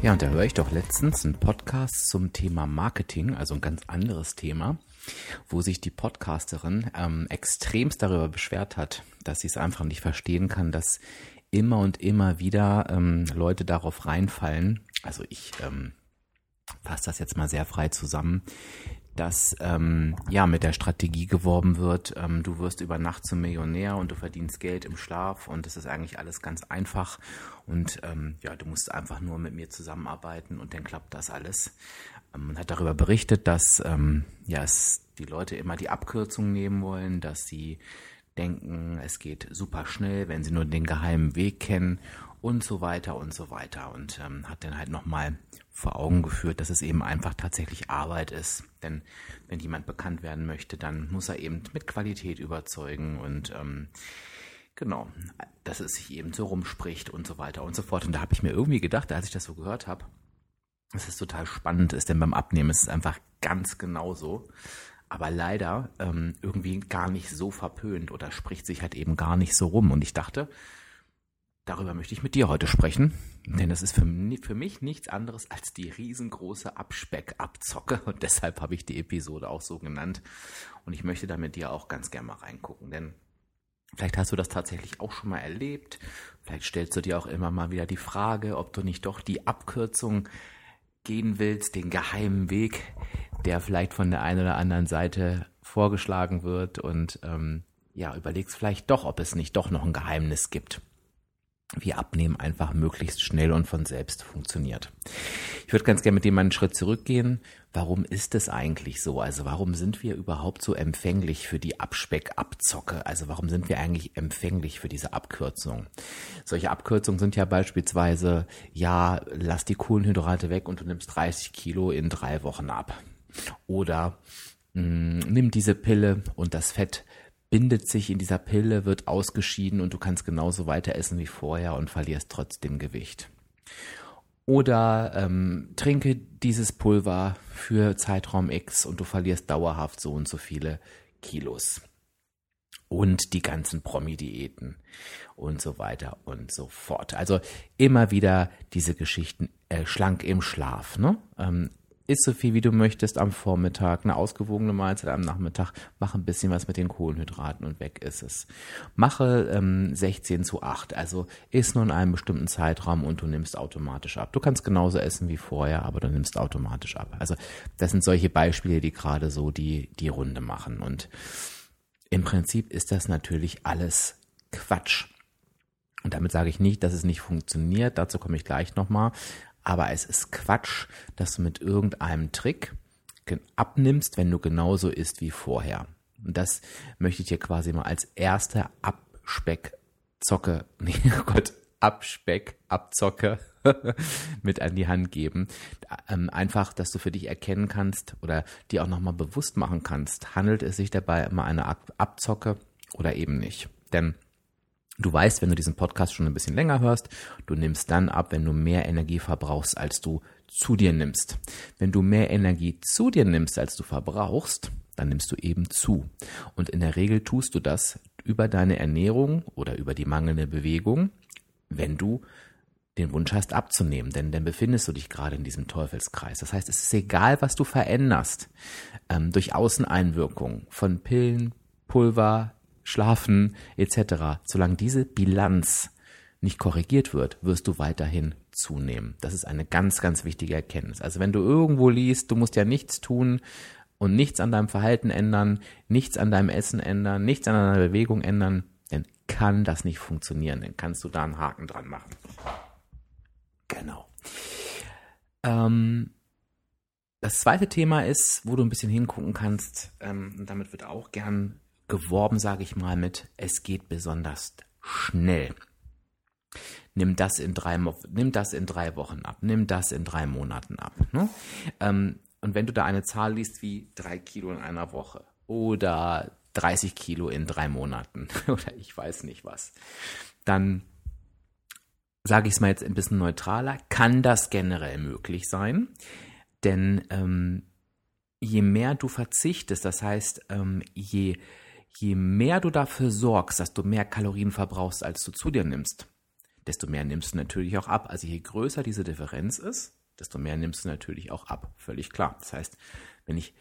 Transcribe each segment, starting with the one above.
Ja, und da höre ich doch letztens einen Podcast zum Thema Marketing, also ein ganz anderes Thema, wo sich die Podcasterin ähm, extremst darüber beschwert hat, dass sie es einfach nicht verstehen kann, dass immer und immer wieder ähm, Leute darauf reinfallen. Also ich ähm, fasse das jetzt mal sehr frei zusammen, dass ähm, ja mit der Strategie geworben wird, ähm, du wirst über Nacht zum Millionär und du verdienst Geld im Schlaf und das ist eigentlich alles ganz einfach und ähm, ja, du musst einfach nur mit mir zusammenarbeiten und dann klappt das alles. Ähm, man hat darüber berichtet, dass ähm, ja es die Leute immer die Abkürzung nehmen wollen, dass sie denken, es geht super schnell, wenn sie nur den geheimen Weg kennen und so weiter und so weiter und ähm, hat dann halt nochmal vor Augen geführt, dass es eben einfach tatsächlich Arbeit ist. Denn wenn jemand bekannt werden möchte, dann muss er eben mit Qualität überzeugen und ähm, genau, dass es sich eben so rumspricht und so weiter und so fort. Und da habe ich mir irgendwie gedacht, als ich das so gehört habe, dass es total spannend ist, denn beim Abnehmen ist es einfach ganz genauso. Aber leider ähm, irgendwie gar nicht so verpönt oder spricht sich halt eben gar nicht so rum. Und ich dachte, Darüber möchte ich mit dir heute sprechen, denn das ist für, für mich nichts anderes als die riesengroße Abspeck-Abzocke und deshalb habe ich die Episode auch so genannt. Und ich möchte da mit dir auch ganz gerne mal reingucken, denn vielleicht hast du das tatsächlich auch schon mal erlebt, vielleicht stellst du dir auch immer mal wieder die Frage, ob du nicht doch die Abkürzung gehen willst, den geheimen Weg, der vielleicht von der einen oder anderen Seite vorgeschlagen wird. Und ähm, ja, überlegst vielleicht doch, ob es nicht doch noch ein Geheimnis gibt wie Abnehmen einfach möglichst schnell und von selbst funktioniert. Ich würde ganz gerne mit dem einen Schritt zurückgehen. Warum ist es eigentlich so? Also warum sind wir überhaupt so empfänglich für die Abspeck-Abzocke? Also warum sind wir eigentlich empfänglich für diese Abkürzung? Solche Abkürzungen sind ja beispielsweise, ja, lass die Kohlenhydrate weg und du nimmst 30 Kilo in drei Wochen ab. Oder mh, hm, nimm diese Pille und das Fett bindet sich in dieser Pille, wird ausgeschieden und du kannst genauso weiter essen wie vorher und verlierst trotzdem Gewicht. Oder ähm, trinke dieses Pulver für Zeitraum X und du verlierst dauerhaft so und so viele Kilos. Und die ganzen Promi-Diäten und so weiter und so fort. Also immer wieder diese Geschichten äh, schlank im Schlaf. Ne? Ähm, isst so viel wie du möchtest am Vormittag, eine ausgewogene Mahlzeit am Nachmittag, mach ein bisschen was mit den Kohlenhydraten und weg ist es. Mache ähm, 16 zu 8, also isst nur in einem bestimmten Zeitraum und du nimmst automatisch ab. Du kannst genauso essen wie vorher, aber du nimmst automatisch ab. Also das sind solche Beispiele, die gerade so die, die Runde machen. Und im Prinzip ist das natürlich alles Quatsch. Und damit sage ich nicht, dass es nicht funktioniert, dazu komme ich gleich nochmal. Aber es ist Quatsch, dass du mit irgendeinem Trick abnimmst, wenn du genauso isst wie vorher. Und das möchte ich dir quasi mal als erste Abspeckzocke, nee, oh Gott, Abspeck, Abzocke mit an die Hand geben. Ähm, einfach, dass du für dich erkennen kannst oder dir auch nochmal bewusst machen kannst, handelt es sich dabei immer eine Abzocke oder eben nicht. Denn Du weißt, wenn du diesen Podcast schon ein bisschen länger hörst, du nimmst dann ab, wenn du mehr Energie verbrauchst, als du zu dir nimmst. Wenn du mehr Energie zu dir nimmst, als du verbrauchst, dann nimmst du eben zu. Und in der Regel tust du das über deine Ernährung oder über die mangelnde Bewegung, wenn du den Wunsch hast abzunehmen, denn dann befindest du dich gerade in diesem Teufelskreis. Das heißt, es ist egal, was du veränderst ähm, durch Außeneinwirkung von Pillen, Pulver, Schlafen etc. Solange diese Bilanz nicht korrigiert wird, wirst du weiterhin zunehmen. Das ist eine ganz, ganz wichtige Erkenntnis. Also wenn du irgendwo liest, du musst ja nichts tun und nichts an deinem Verhalten ändern, nichts an deinem Essen ändern, nichts an deiner Bewegung ändern, dann kann das nicht funktionieren. Dann kannst du da einen Haken dran machen. Genau. Ähm, das zweite Thema ist, wo du ein bisschen hingucken kannst, ähm, und damit wird auch gern geworben, sage ich mal, mit es geht besonders schnell. Nimm das in drei, nimm das in drei Wochen ab, nimm das in drei Monaten ab. Ne? Ähm, und wenn du da eine Zahl liest wie drei Kilo in einer Woche oder 30 Kilo in drei Monaten oder ich weiß nicht was, dann sage ich es mal jetzt ein bisschen neutraler, kann das generell möglich sein. Denn ähm, je mehr du verzichtest, das heißt, ähm, je, je mehr du dafür sorgst, dass du mehr Kalorien verbrauchst, als du zu dir nimmst, desto mehr nimmst du natürlich auch ab. Also je größer diese Differenz ist, desto mehr nimmst du natürlich auch ab. Völlig klar. Das heißt, wenn ich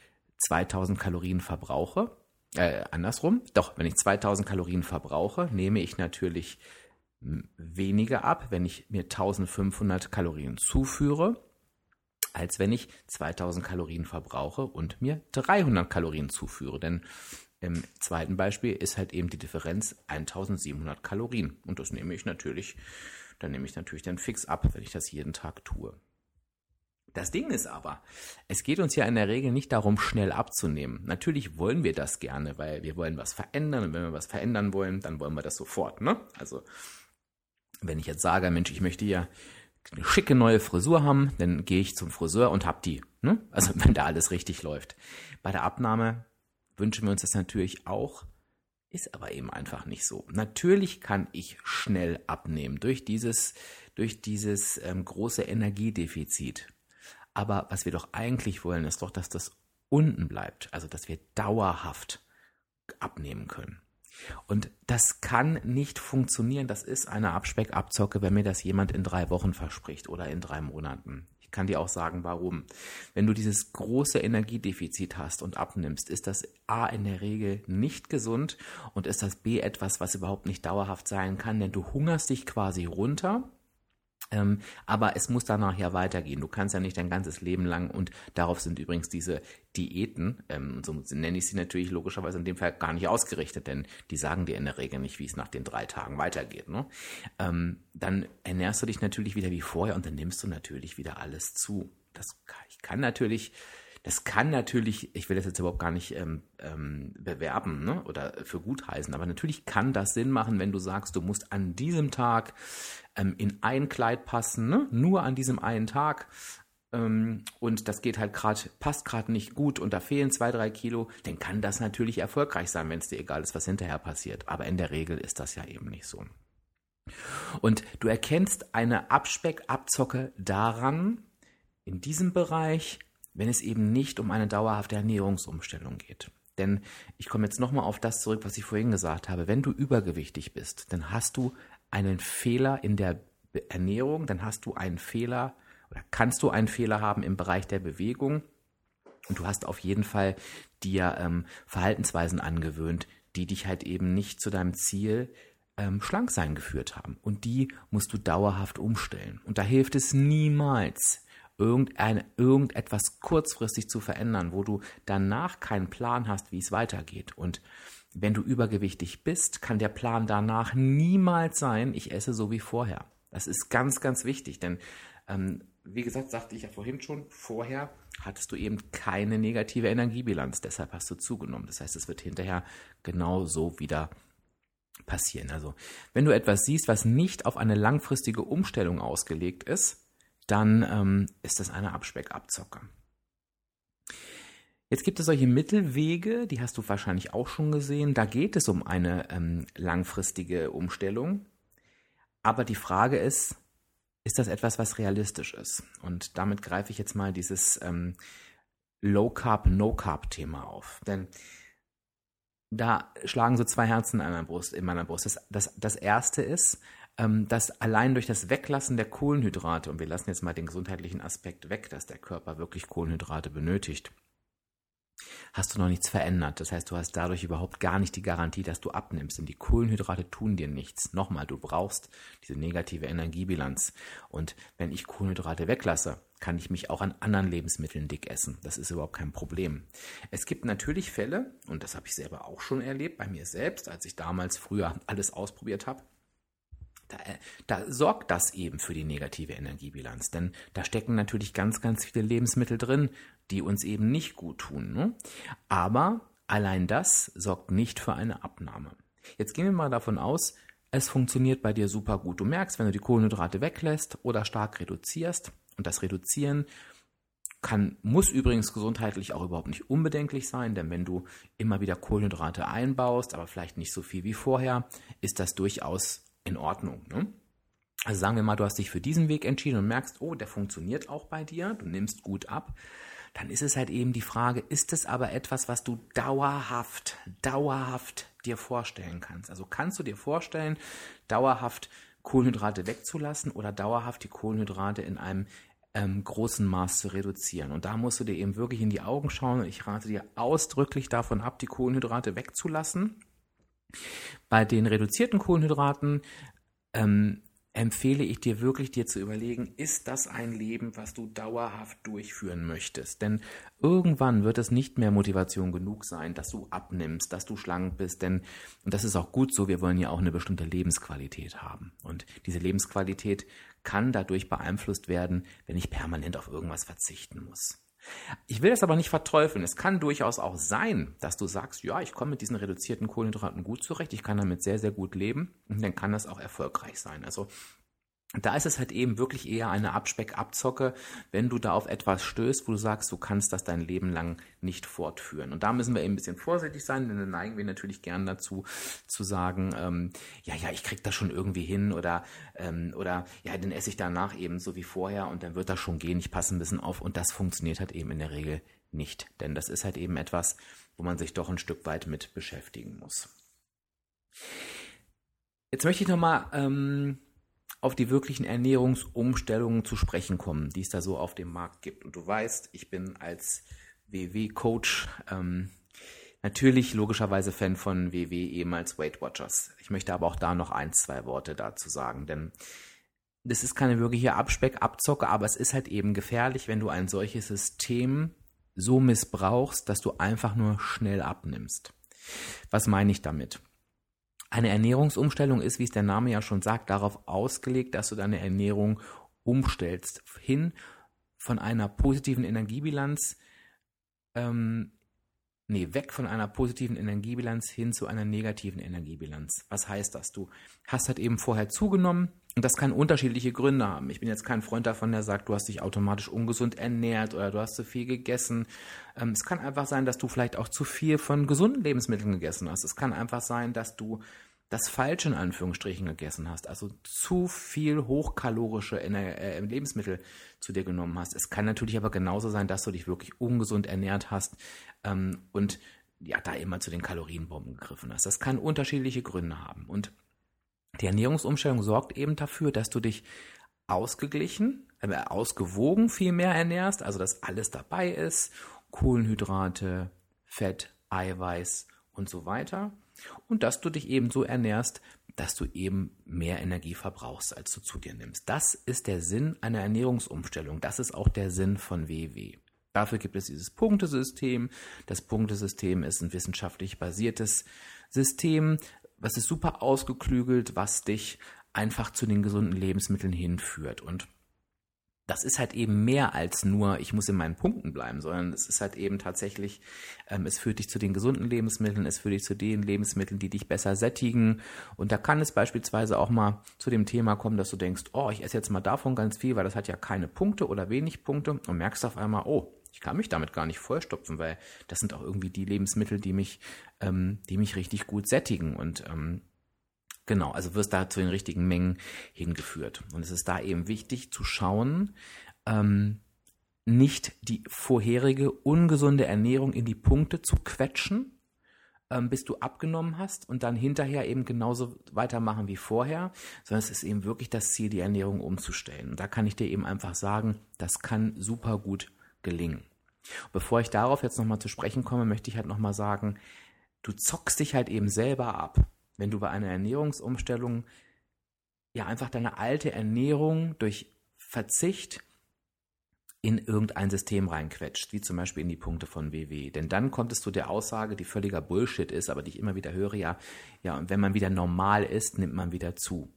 2000 Kalorien verbrauche, äh, andersrum, doch, wenn ich 2000 Kalorien verbrauche, nehme ich natürlich weniger ab, wenn ich mir 1500 Kalorien zuführe, als wenn ich 2000 Kalorien verbrauche und mir 300 Kalorien zuführe. Denn im zweiten Beispiel ist halt eben die Differenz 1700 Kalorien. Und das nehme ich natürlich, dann nehme ich natürlich dann fix ab, wenn ich das jeden Tag tue. Das Ding ist aber, es geht uns ja in der Regel nicht darum, schnell abzunehmen. Natürlich wollen wir das gerne, weil wir wollen was verändern und wenn wir was verändern wollen, dann wollen wir das sofort. Ne? Also wenn ich jetzt sage, Mensch, ich möchte ja eine schicke neue Frisur haben, dann gehe ich zum Friseur und hab die. Ne? Also wenn da alles richtig läuft. Bei der Abnahme wünschen wir uns das natürlich auch, ist aber eben einfach nicht so. Natürlich kann ich schnell abnehmen durch dieses, durch dieses ähm, große Energiedefizit. Aber was wir doch eigentlich wollen, ist doch, dass das unten bleibt. Also dass wir dauerhaft abnehmen können. Und das kann nicht funktionieren. Das ist eine Abspeckabzocke, wenn mir das jemand in drei Wochen verspricht oder in drei Monaten. Ich kann dir auch sagen, warum. Wenn du dieses große Energiedefizit hast und abnimmst, ist das A in der Regel nicht gesund und ist das B etwas, was überhaupt nicht dauerhaft sein kann, denn du hungerst dich quasi runter ähm, aber es muss danach ja weitergehen. Du kannst ja nicht dein ganzes Leben lang und darauf sind übrigens diese Diäten, ähm, so nenne ich sie natürlich logischerweise in dem Fall gar nicht ausgerichtet, denn die sagen dir in der Regel nicht, wie es nach den drei Tagen weitergeht. Ne? Ähm, dann ernährst du dich natürlich wieder wie vorher und dann nimmst du natürlich wieder alles zu. Das kann, ich kann natürlich das kann natürlich, ich will das jetzt überhaupt gar nicht ähm, ähm, bewerben ne, oder für gut heißen, aber natürlich kann das Sinn machen, wenn du sagst, du musst an diesem Tag ähm, in ein Kleid passen, ne, nur an diesem einen Tag ähm, und das geht halt gerade, passt gerade nicht gut und da fehlen zwei, drei Kilo, dann kann das natürlich erfolgreich sein, wenn es dir egal ist, was hinterher passiert. Aber in der Regel ist das ja eben nicht so. Und du erkennst eine Abspeckabzocke daran, in diesem Bereich, wenn es eben nicht um eine dauerhafte Ernährungsumstellung geht. Denn ich komme jetzt nochmal auf das zurück, was ich vorhin gesagt habe. Wenn du übergewichtig bist, dann hast du einen Fehler in der Ernährung, dann hast du einen Fehler oder kannst du einen Fehler haben im Bereich der Bewegung. Und du hast auf jeden Fall dir ähm, Verhaltensweisen angewöhnt, die dich halt eben nicht zu deinem Ziel ähm, schlank sein geführt haben. Und die musst du dauerhaft umstellen. Und da hilft es niemals, irgendeine, irgendetwas kurzfristig zu verändern, wo du danach keinen Plan hast, wie es weitergeht. Und wenn du übergewichtig bist, kann der Plan danach niemals sein, ich esse so wie vorher. Das ist ganz, ganz wichtig, denn ähm, wie gesagt, sagte ich ja vorhin schon, vorher hattest du eben keine negative Energiebilanz, deshalb hast du zugenommen. Das heißt, es wird hinterher genau so wieder passieren. Also, wenn du etwas siehst, was nicht auf eine langfristige Umstellung ausgelegt ist, dann ähm, ist das eine Abspeckabzocke. Jetzt gibt es solche Mittelwege, die hast du wahrscheinlich auch schon gesehen. Da geht es um eine ähm, langfristige Umstellung. Aber die Frage ist, ist das etwas, was realistisch ist? Und damit greife ich jetzt mal dieses ähm, Low Carb, No Carb Thema auf. Denn da schlagen so zwei Herzen in meiner Brust. In meiner Brust. Das, das, das erste ist, dass allein durch das Weglassen der Kohlenhydrate, und wir lassen jetzt mal den gesundheitlichen Aspekt weg, dass der Körper wirklich Kohlenhydrate benötigt, hast du noch nichts verändert. Das heißt, du hast dadurch überhaupt gar nicht die Garantie, dass du abnimmst. Denn die Kohlenhydrate tun dir nichts. Nochmal, du brauchst diese negative Energiebilanz. Und wenn ich Kohlenhydrate weglasse, kann ich mich auch an anderen Lebensmitteln dick essen. Das ist überhaupt kein Problem. Es gibt natürlich Fälle, und das habe ich selber auch schon erlebt, bei mir selbst, als ich damals früher alles ausprobiert habe, da, äh, da, sorgt das eben für die negative Energiebilanz. Denn da stecken natürlich ganz, ganz viele Lebensmittel drin, die uns eben nicht gut tun. Ne? Aber allein das sorgt nicht für eine Abnahme. Jetzt gehen wir mal davon aus, es funktioniert bei dir super gut. Du merkst, wenn du die Kohlenhydrate weglässt oder stark reduzierst, und das Reduzieren kann, muss übrigens gesundheitlich auch überhaupt nicht unbedenklich sein, denn wenn du immer wieder Kohlenhydrate einbaust, aber vielleicht nicht so viel wie vorher, ist das durchaus in Ordnung. Ne? Also sagen wir mal, du hast dich für diesen Weg entschieden und merkst, oh, der funktioniert auch bei dir, du nimmst gut ab, dann ist es halt eben die Frage, ist es aber etwas, was du dauerhaft, dauerhaft dir vorstellen kannst? Also kannst du dir vorstellen, dauerhaft Kohlenhydrate wegzulassen oder dauerhaft die Kohlenhydrate in einem ähm, großen Maß zu reduzieren. Und da musst du dir eben wirklich in die Augen schauen. Ich rate dir ausdrücklich davon ab, die Kohlenhydrate wegzulassen. Bei den reduzierten Kohlenhydraten ähm, empfehle ich dir wirklich, dir zu überlegen, ist das ein Leben, was du dauerhaft durchführen möchtest? Denn irgendwann wird es nicht mehr Motivation genug sein, dass du abnimmst, dass du schlank bist, denn, und das ist auch gut so, wir wollen ja auch eine bestimmte Lebensqualität haben. Und diese Lebensqualität kann dadurch beeinflusst werden, wenn ich permanent auf irgendwas verzichten muss. Ich will das aber nicht verteufeln. Es kann durchaus auch sein, dass du sagst, ja, ich komme mit diesen reduzierten Kohlenhydraten gut zurecht, ich kann damit sehr, sehr gut leben und dann kann das auch erfolgreich sein. Also da ist es halt eben wirklich eher eine Abspeck-Abzocke, wenn du da auf etwas stößt, wo du sagst, du kannst das dein Leben lang nicht fortführen. Und da müssen wir eben ein bisschen vorsichtig sein, denn dann neigen wir natürlich gern dazu, zu sagen, ähm, ja, ja, ich krieg das schon irgendwie hin oder, ähm, oder ja, dann esse ich danach eben so wie vorher und dann wird das schon gehen, ich passe ein bisschen auf und das funktioniert halt eben in der Regel nicht. Denn das ist halt eben etwas, wo man sich doch ein Stück weit mit beschäftigen muss. Jetzt möchte ich nochmal ähm, auf die wirklichen Ernährungsumstellungen zu sprechen kommen, die es da so auf dem Markt gibt. Und du weißt, ich bin als WW-Coach ähm, natürlich logischerweise Fan von WW, ehemals Weight Watchers. Ich möchte aber auch da noch ein, zwei Worte dazu sagen, denn das ist keine wirkliche Abspeck-Abzocke, aber es ist halt eben gefährlich, wenn du ein solches System so missbrauchst, dass du einfach nur schnell abnimmst. Was meine ich damit? Eine Ernährungsumstellung ist, wie es der Name ja schon sagt, darauf ausgelegt, dass du deine Ernährung umstellst hin von einer positiven Energiebilanz, ähm, nee, weg von einer positiven Energiebilanz hin zu einer negativen Energiebilanz. Was heißt das? Du hast halt eben vorher zugenommen und das kann unterschiedliche Gründe haben. Ich bin jetzt kein Freund davon, der sagt, du hast dich automatisch ungesund ernährt oder du hast zu viel gegessen. Ähm, es kann einfach sein, dass du vielleicht auch zu viel von gesunden Lebensmitteln gegessen hast. Es kann einfach sein, dass du das Falsche in Anführungsstrichen gegessen hast, also zu viel hochkalorische äh, Lebensmittel zu dir genommen hast. Es kann natürlich aber genauso sein, dass du dich wirklich ungesund ernährt hast ähm, und ja, da immer zu den Kalorienbomben gegriffen hast. Das kann unterschiedliche Gründe haben. Und die Ernährungsumstellung sorgt eben dafür, dass du dich ausgeglichen, äh, ausgewogen viel mehr ernährst, also dass alles dabei ist, Kohlenhydrate, Fett, Eiweiß und so weiter. Und dass du dich eben so ernährst, dass du eben mehr Energie verbrauchst, als du zu dir nimmst. Das ist der Sinn einer Ernährungsumstellung. Das ist auch der Sinn von WW. Dafür gibt es dieses Punktesystem. Das Punktesystem ist ein wissenschaftlich basiertes System, was ist super ausgeklügelt, was dich einfach zu den gesunden Lebensmitteln hinführt. Und das ist halt eben mehr als nur, ich muss in meinen Punkten bleiben, sondern es ist halt eben tatsächlich, ähm, es führt dich zu den gesunden Lebensmitteln, es führt dich zu den Lebensmitteln, die dich besser sättigen. Und da kann es beispielsweise auch mal zu dem Thema kommen, dass du denkst, oh, ich esse jetzt mal davon ganz viel, weil das hat ja keine Punkte oder wenig Punkte und merkst auf einmal, oh, ich kann mich damit gar nicht vollstopfen, weil das sind auch irgendwie die Lebensmittel, die mich, ähm, die mich richtig gut sättigen und ähm, Genau, also wirst da zu den richtigen Mengen hingeführt. Und es ist da eben wichtig zu schauen, ähm, nicht die vorherige ungesunde Ernährung in die Punkte zu quetschen, ähm, bis du abgenommen hast und dann hinterher eben genauso weitermachen wie vorher, sondern es ist eben wirklich das Ziel, die Ernährung umzustellen. Und da kann ich dir eben einfach sagen, das kann super gut gelingen. Bevor ich darauf jetzt nochmal zu sprechen komme, möchte ich halt nochmal sagen, du zockst dich halt eben selber ab, wenn du bei einer Ernährungsumstellung ja einfach deine alte Ernährung durch Verzicht in irgendein System reinquetscht, wie zum Beispiel in die Punkte von WW. Denn dann kommt es zu der Aussage, die völliger Bullshit ist, aber die ich immer wieder höre, ja, ja, und wenn man wieder normal ist, nimmt man wieder zu.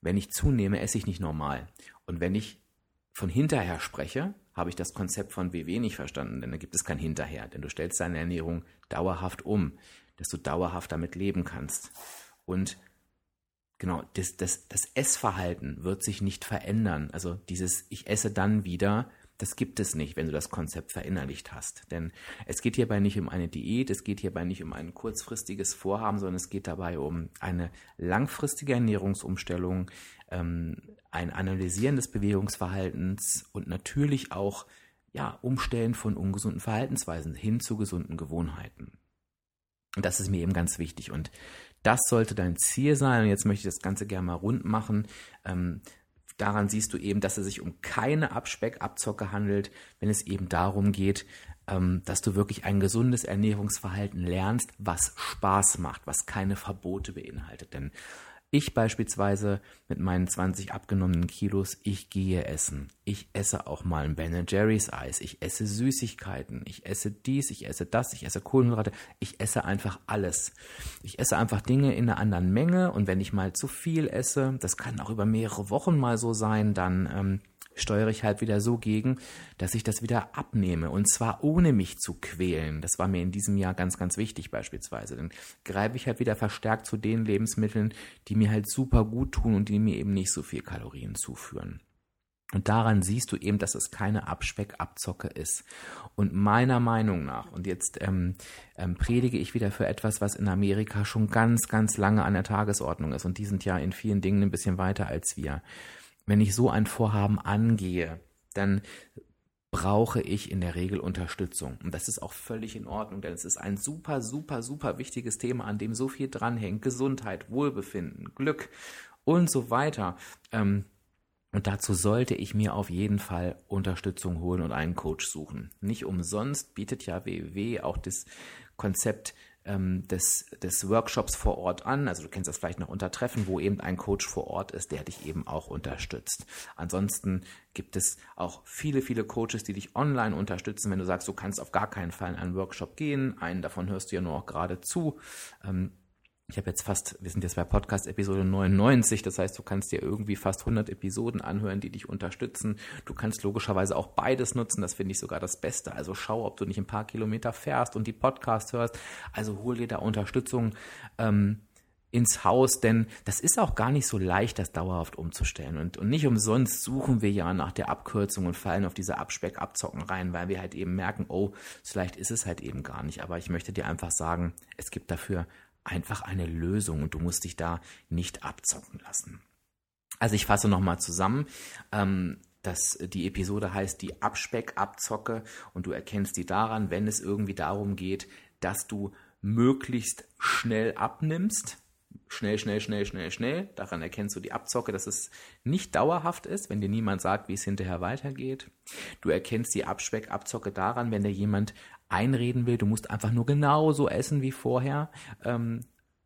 Wenn ich zunehme, esse ich nicht normal. Und wenn ich von hinterher spreche, habe ich das Konzept von WW nicht verstanden, denn da gibt es kein Hinterher, denn du stellst deine Ernährung dauerhaft um, dass du dauerhaft damit leben kannst. Und genau, das, das, das Essverhalten wird sich nicht verändern. Also dieses Ich esse dann wieder, das gibt es nicht, wenn du das Konzept verinnerlicht hast. Denn es geht hierbei nicht um eine Diät, es geht hierbei nicht um ein kurzfristiges Vorhaben, sondern es geht dabei um eine langfristige Ernährungsumstellung, ähm, ein Analysieren des Bewegungsverhaltens und natürlich auch ja, Umstellen von ungesunden Verhaltensweisen hin zu gesunden Gewohnheiten. Und das ist mir eben ganz wichtig. Und das sollte dein Ziel sein. Und jetzt möchte ich das Ganze gerne mal rund machen. Ähm, daran siehst du eben, dass es sich um keine Abspeckabzocke handelt, wenn es eben darum geht, ähm, dass du wirklich ein gesundes Ernährungsverhalten lernst, was Spaß macht, was keine Verbote beinhaltet. Denn ich beispielsweise mit meinen 20 abgenommenen Kilos, ich gehe essen. Ich esse auch mal ein Ben Jerry's Eis. Ich esse Süßigkeiten. Ich esse dies, ich esse das, ich esse Kohlenhydrate. Ich esse einfach alles. Ich esse einfach Dinge in einer anderen Menge und wenn ich mal zu viel esse, das kann auch über mehrere Wochen mal so sein, dann ähm, steuere ich halt wieder so gegen, dass ich das wieder abnehme. Und zwar ohne mich zu quälen. Das war mir in diesem Jahr ganz, ganz wichtig beispielsweise. Dann greife ich halt wieder verstärkt zu den Lebensmitteln, die mir halt super gut tun und die mir eben nicht so viel Kalorien zuführen. Und daran siehst du eben, dass es keine Abspeckabzocke ist. Und meiner Meinung nach, und jetzt ähm, ähm, predige ich wieder für etwas, was in Amerika schon ganz, ganz lange an der Tagesordnung ist. Und die sind ja in vielen Dingen ein bisschen weiter als wir wenn ich so ein Vorhaben angehe, dann brauche ich in der Regel Unterstützung. Und das ist auch völlig in Ordnung, denn es ist ein super, super, super wichtiges Thema, an dem so viel dranhängt. Gesundheit, Wohlbefinden, Glück und so weiter. Ähm, und dazu sollte ich mir auf jeden Fall Unterstützung holen und einen Coach suchen. Nicht umsonst bietet ja WW auch das Konzept ähm, des, des Workshops vor Ort an. Also du kennst das vielleicht noch unter Treffen, wo eben ein Coach vor Ort ist, der dich eben auch unterstützt. Ansonsten gibt es auch viele, viele Coaches, die dich online unterstützen, wenn du sagst, du kannst auf gar keinen Fall in einen Workshop gehen. Einen davon hörst du ja nur auch gerade zu. Ähm, ich habe jetzt fast, wir sind jetzt bei Podcast Episode 99, das heißt, du kannst dir irgendwie fast 100 Episoden anhören, die dich unterstützen. Du kannst logischerweise auch beides nutzen, das finde ich sogar das Beste. Also schau, ob du nicht ein paar Kilometer fährst und die Podcast hörst. Also hol dir da Unterstützung ähm, ins Haus, denn das ist auch gar nicht so leicht, das dauerhaft umzustellen. Und, und nicht umsonst suchen wir ja nach der Abkürzung und fallen auf diese Abspeckabzocken rein, weil wir halt eben merken, oh, vielleicht ist es halt eben gar nicht. Aber ich möchte dir einfach sagen, es gibt dafür einfach eine Lösung und du musst dich da nicht abzocken lassen. Also ich fasse nochmal zusammen. Ähm, das, die Episode heißt die Abspeckabzocke und du erkennst die daran, wenn es irgendwie darum geht, dass du möglichst schnell abnimmst. Schnell, schnell, schnell, schnell, schnell. Daran erkennst du die Abzocke, dass es nicht dauerhaft ist, wenn dir niemand sagt, wie es hinterher weitergeht. Du erkennst die Abspeckabzocke daran, wenn dir jemand einreden will, du musst einfach nur genauso essen wie vorher ähm,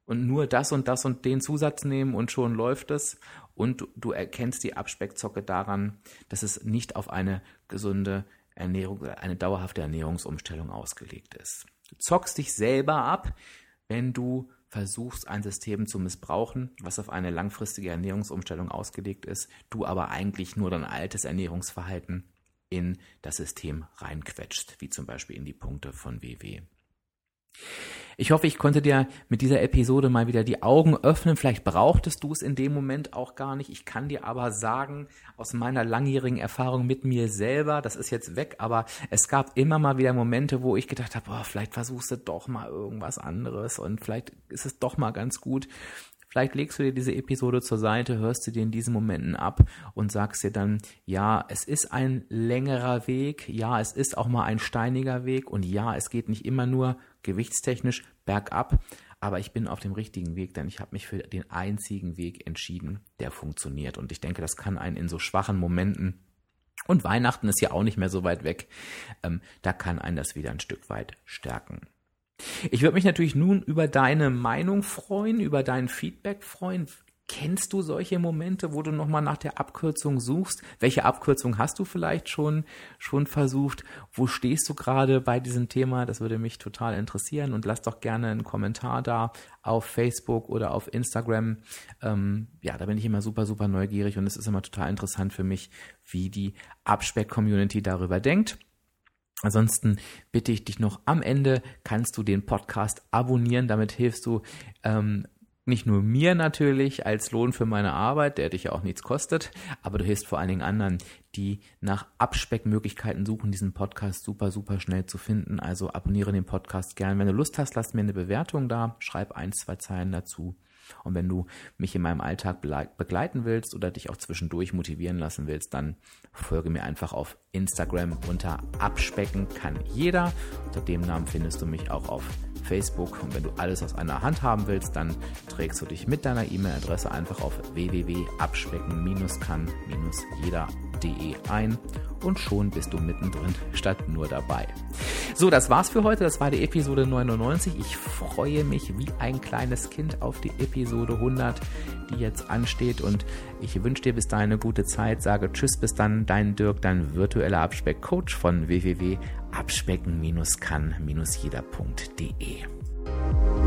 und nur das und das und den Zusatz nehmen und schon läuft es. Und du, du erkennst die Abspeckzocke daran, dass es nicht auf eine gesunde Ernährung, eine dauerhafte Ernährungsumstellung ausgelegt ist. Du zockst dich selber ab, wenn du versuchst, ein System zu missbrauchen, was auf eine langfristige Ernährungsumstellung ausgelegt ist, du aber eigentlich nur dein altes Ernährungsverhalten in das System reinquetscht, wie zum Beispiel in die Punkte von WW. Ich hoffe, ich konnte dir mit dieser Episode mal wieder die Augen öffnen. Vielleicht brauchtest du es in dem Moment auch gar nicht. Ich kann dir aber sagen, aus meiner langjährigen Erfahrung mit mir selber, das ist jetzt weg, aber es gab immer mal wieder Momente, wo ich gedacht habe, boah, vielleicht versuchst du doch mal irgendwas anderes und vielleicht ist es doch mal ganz gut, Vielleicht legst du dir diese Episode zur Seite, hörst du dir in diesen Momenten ab und sagst dir dann, ja, es ist ein längerer Weg, ja, es ist auch mal ein steiniger Weg und ja, es geht nicht immer nur gewichtstechnisch bergab, aber ich bin auf dem richtigen Weg, denn ich habe mich für den einzigen Weg entschieden, der funktioniert. Und ich denke, das kann einen in so schwachen Momenten und Weihnachten ist ja auch nicht mehr so weit weg. Ähm, da kann einen das wieder ein Stück weit stärken. Ich würde mich natürlich nun über deine Meinung freuen, über dein Feedback freuen. Kennst du solche Momente, wo du nochmal nach der Abkürzung suchst? Welche Abkürzung hast du vielleicht schon, schon versucht? Wo stehst du gerade bei diesem Thema? Das würde mich total interessieren und lass doch gerne einen Kommentar da auf Facebook oder auf Instagram. Ähm, ja, da bin ich immer super, super neugierig und es ist immer total interessant für mich, wie die Abspeck-Community darüber denkt. Ansonsten bitte ich dich noch am Ende kannst du den Podcast abonnieren. Damit hilfst du ähm, nicht nur mir natürlich als Lohn für meine Arbeit, der dich ja auch nichts kostet, aber du hilfst vor allen Dingen anderen, die nach Abspeckmöglichkeiten suchen, diesen Podcast super, super schnell zu finden. Also abonniere den Podcast gern. Wenn du Lust hast, lass mir eine Bewertung da, schreib ein, zwei Zeilen dazu. Und wenn du mich in meinem Alltag begleiten willst oder dich auch zwischendurch motivieren lassen willst, dann folge mir einfach auf Instagram unter Abspecken kann jeder. Unter dem Namen findest du mich auch auf Facebook. Und wenn du alles aus einer Hand haben willst, dann trägst du dich mit deiner E-Mail-Adresse einfach auf www.abspecken-kann-jeder.de ein und schon bist du mittendrin statt nur dabei. So, das war's für heute. Das war die Episode 99. Ich freue mich wie ein kleines Kind auf die Episode 100, die jetzt ansteht und ich wünsche dir bis dahin eine gute Zeit. Sage Tschüss bis dann, dein Dirk, dein virtueller Abspeckcoach von www.abspecken-kann-jeder.de.